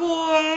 cool.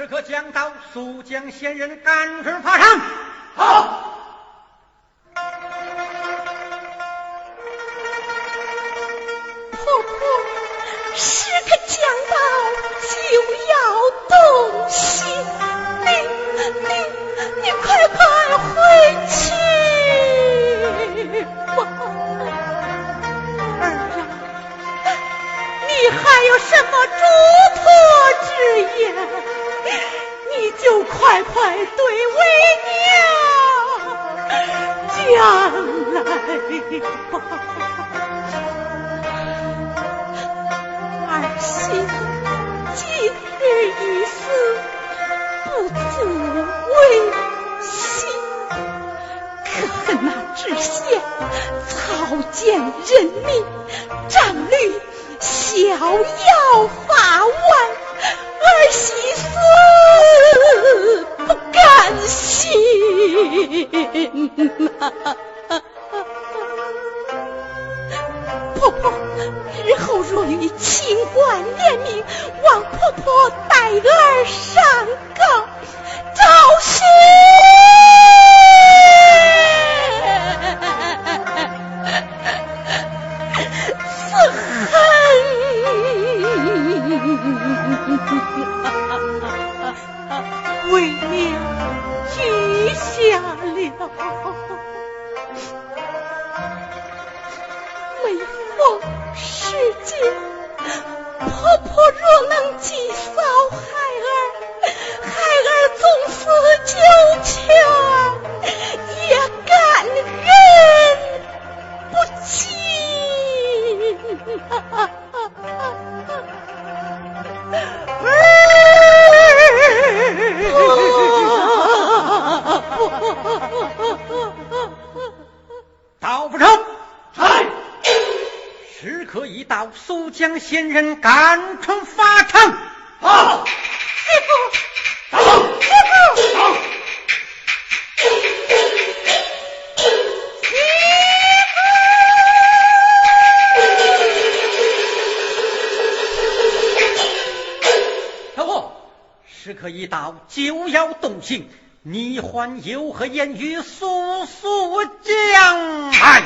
时刻将到速将仙人赶准发场。时刻已到，就要动刑，你还有何言语？速速讲来。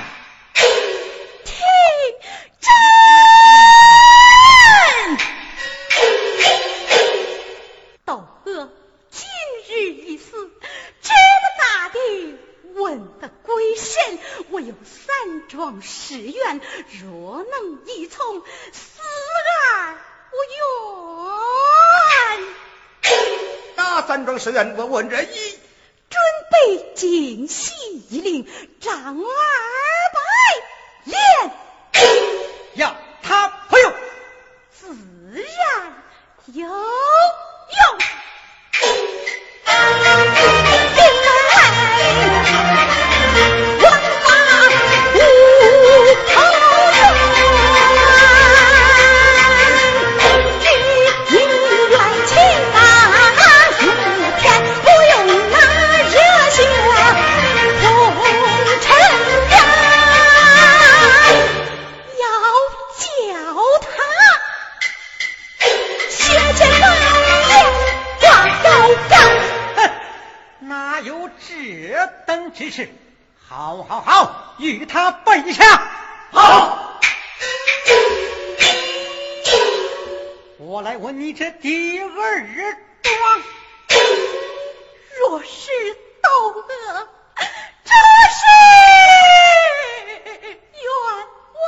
庄誓愿，若能依从，死而无怨。哪三桩誓愿？我问这一。准备进西陵，张二百连。要 他不用，自然有用。只是，好，好，好，与他备下。好，我来问你这第二桩，若是窦娥，这是冤枉，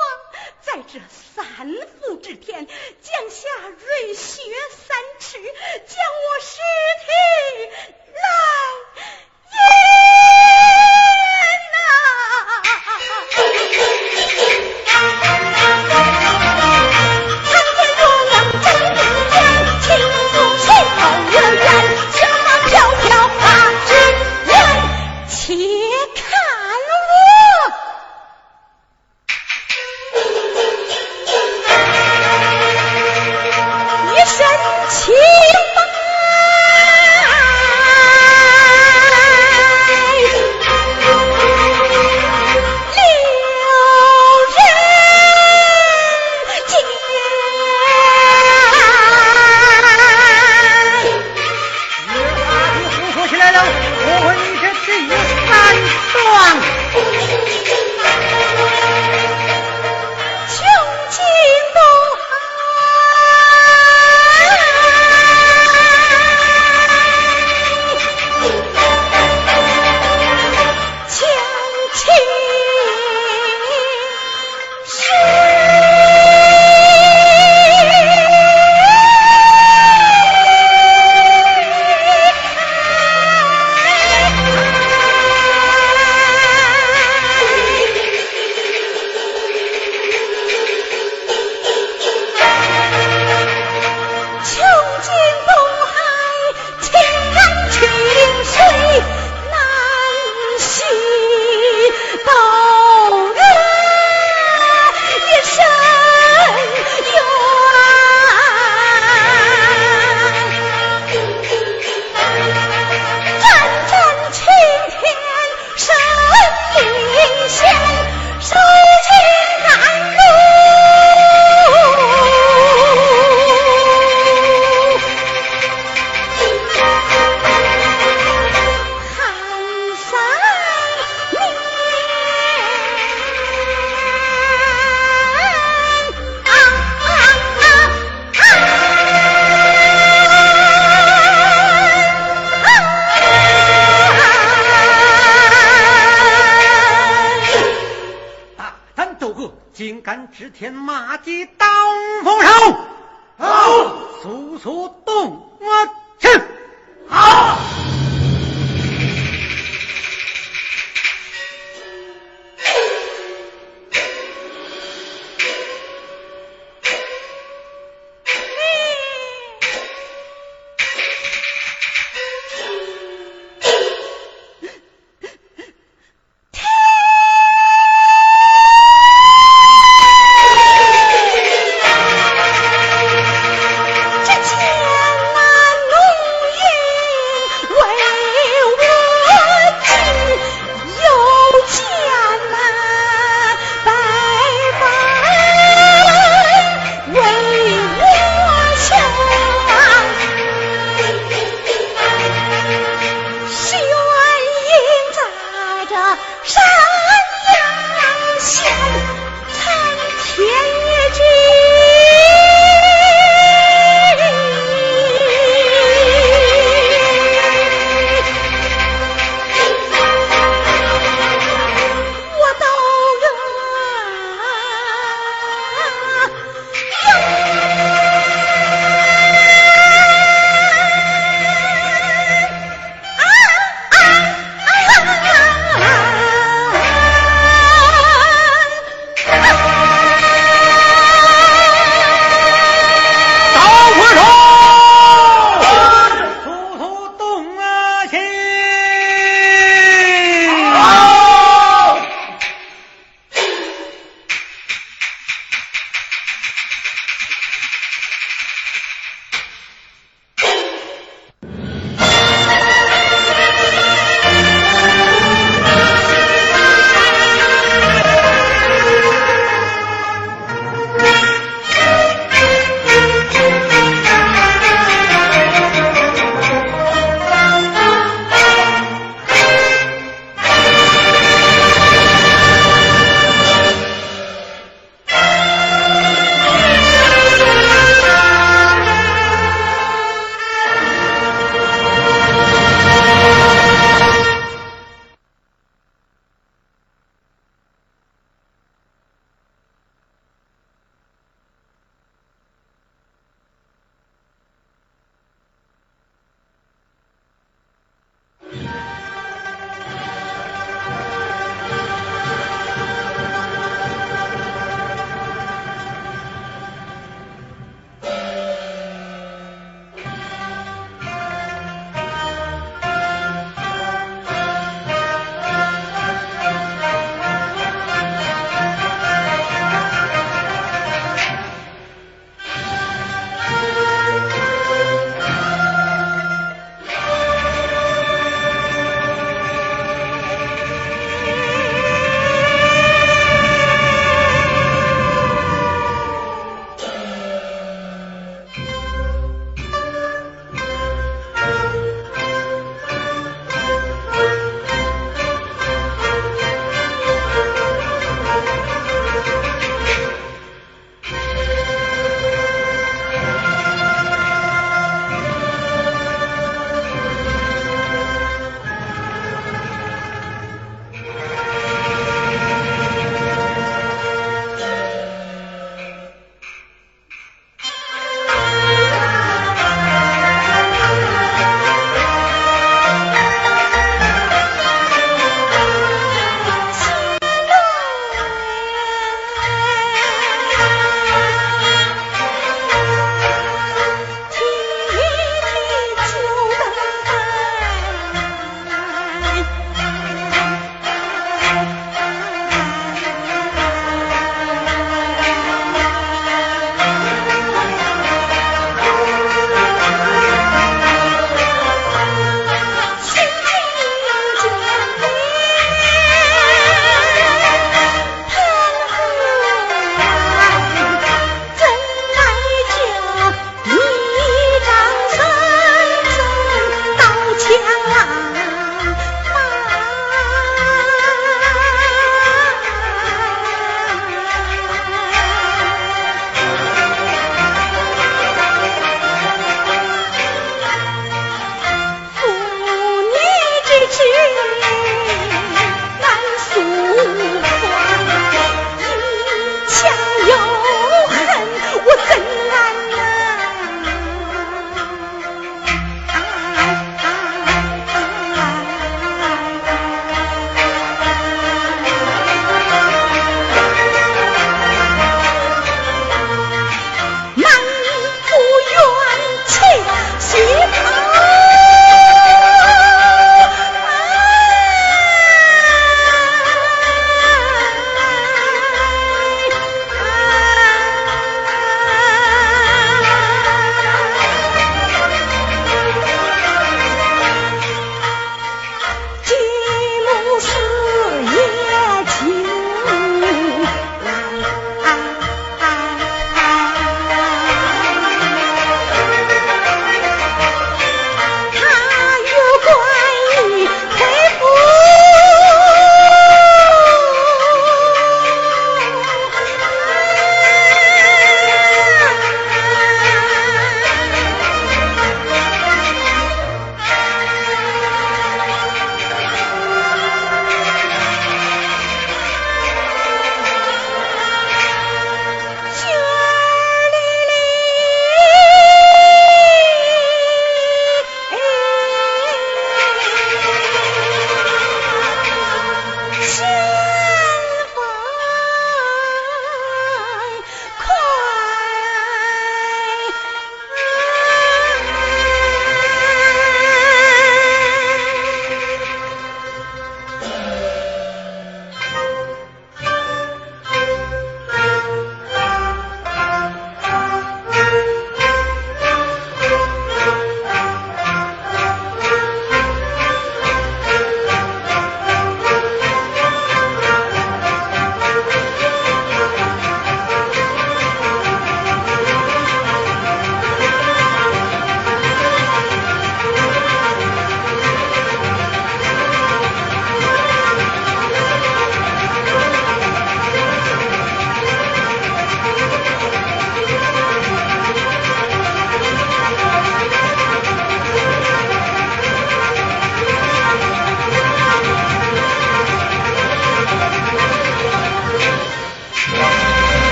在这三伏之天，降下瑞雪三尺，将我尸体来这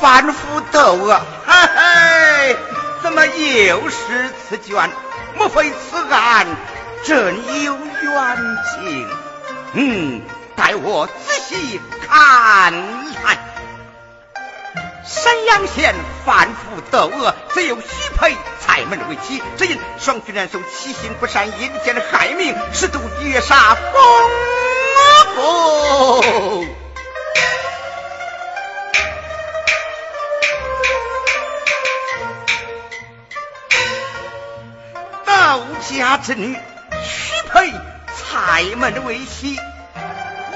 反复斗恶，嘿嘿，怎么又是此卷？莫非此案真有冤情？嗯，待我仔细看来。山阳县反复斗恶，只有许配蔡门为妻，只因双居然受其心不善，阴间害命，十度月杀公公。家之女许配蔡门为妻，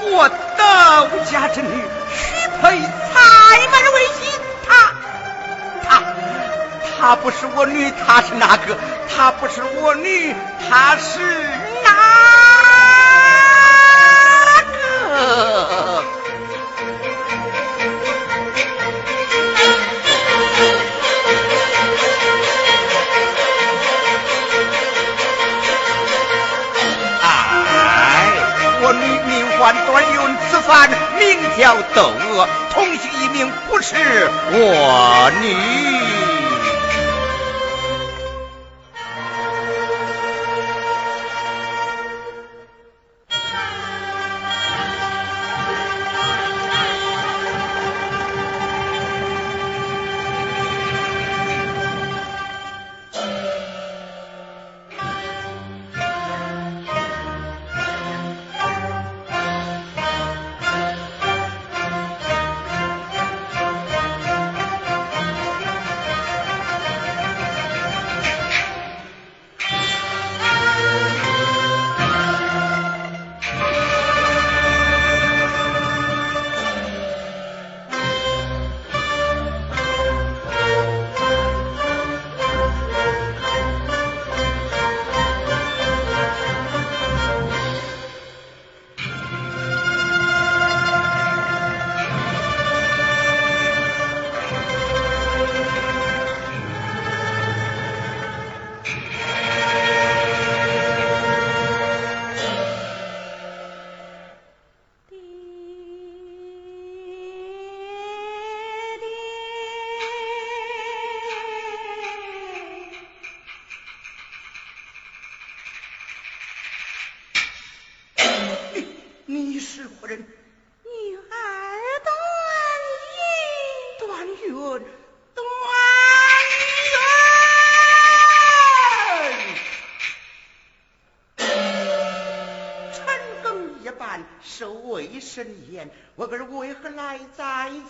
我窦家之女许配蔡门为妻，她她她不是我女，她是哪个？她不是我女，她是哪个？犯名叫窦娥，同姓一名，不是我女。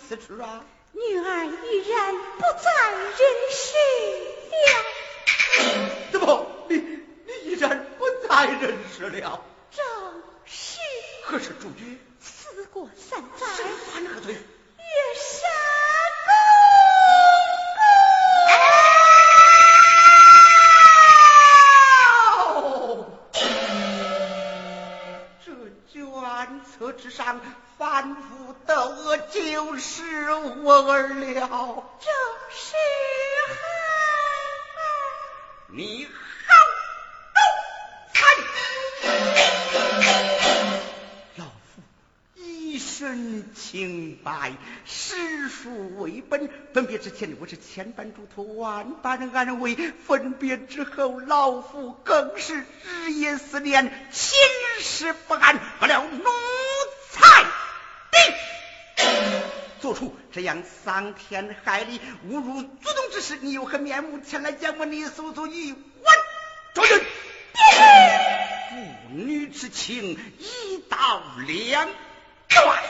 此处啊？女儿已 然不在人世了。怎么，你你已然不在人世了？为本。分别之前，我是千般嘱托，万般安慰；分别之后，老夫更是日夜思念，寝食不安。不了奴才定。做出这样伤天害理、侮辱祖宗之事，你有何面目前来见我你诉诉于我众人？父女之情一刀两断，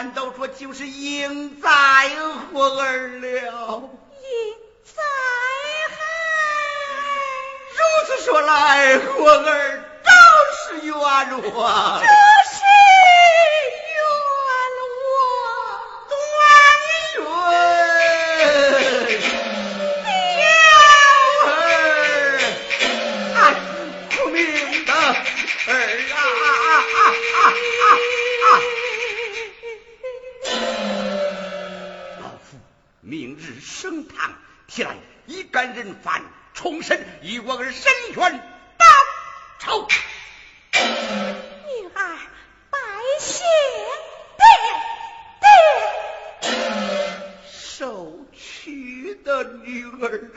难道说就是应在活儿了？应在如此说来，活儿都是冤枉。升堂提来一干人犯，重审与我儿申冤报仇。女儿拜谢爹爹，受屈的女儿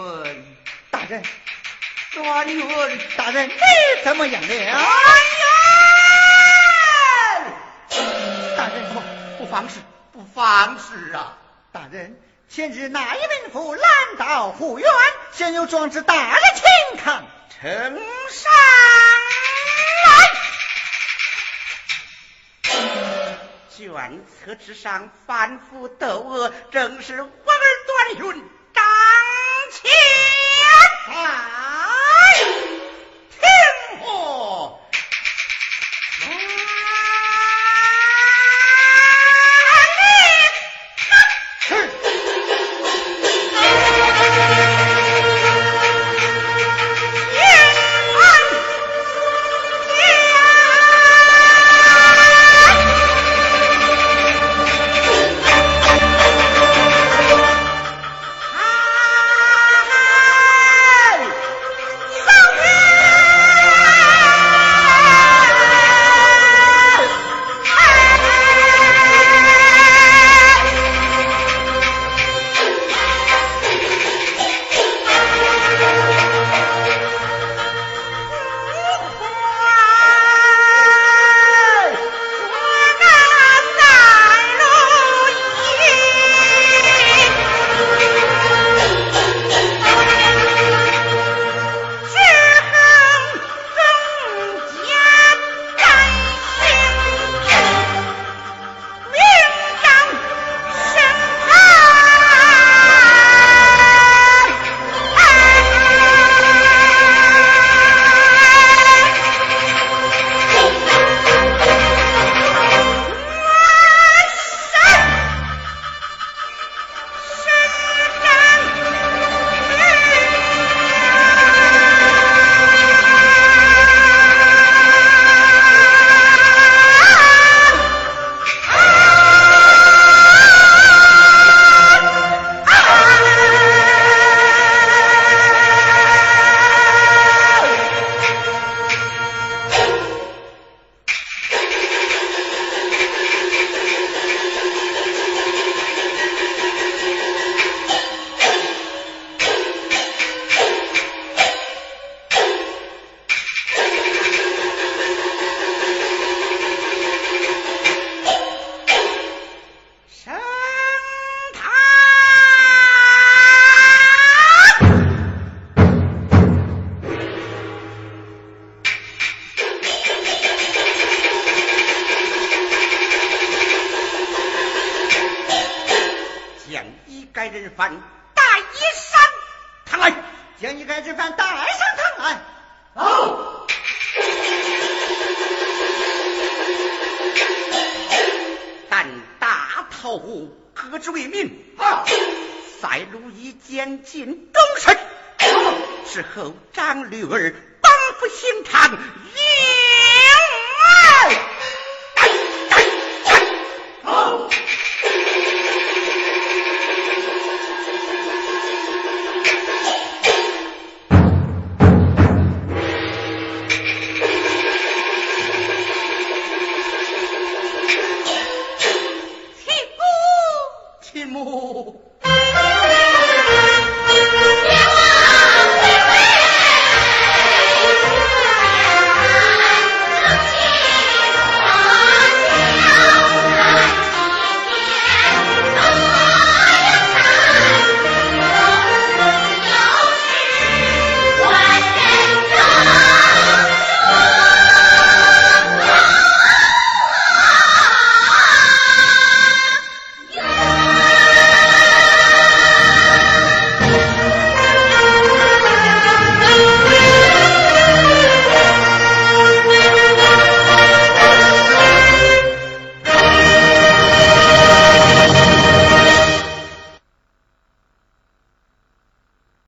问大人，端云大人，你怎么样了？哎呀，大人不不妨事，不妨事啊！大人，前日那一名府拦道护院，现有状子，大人请看，呈上来。卷册之上反复斗恶，正是我儿端云。啊。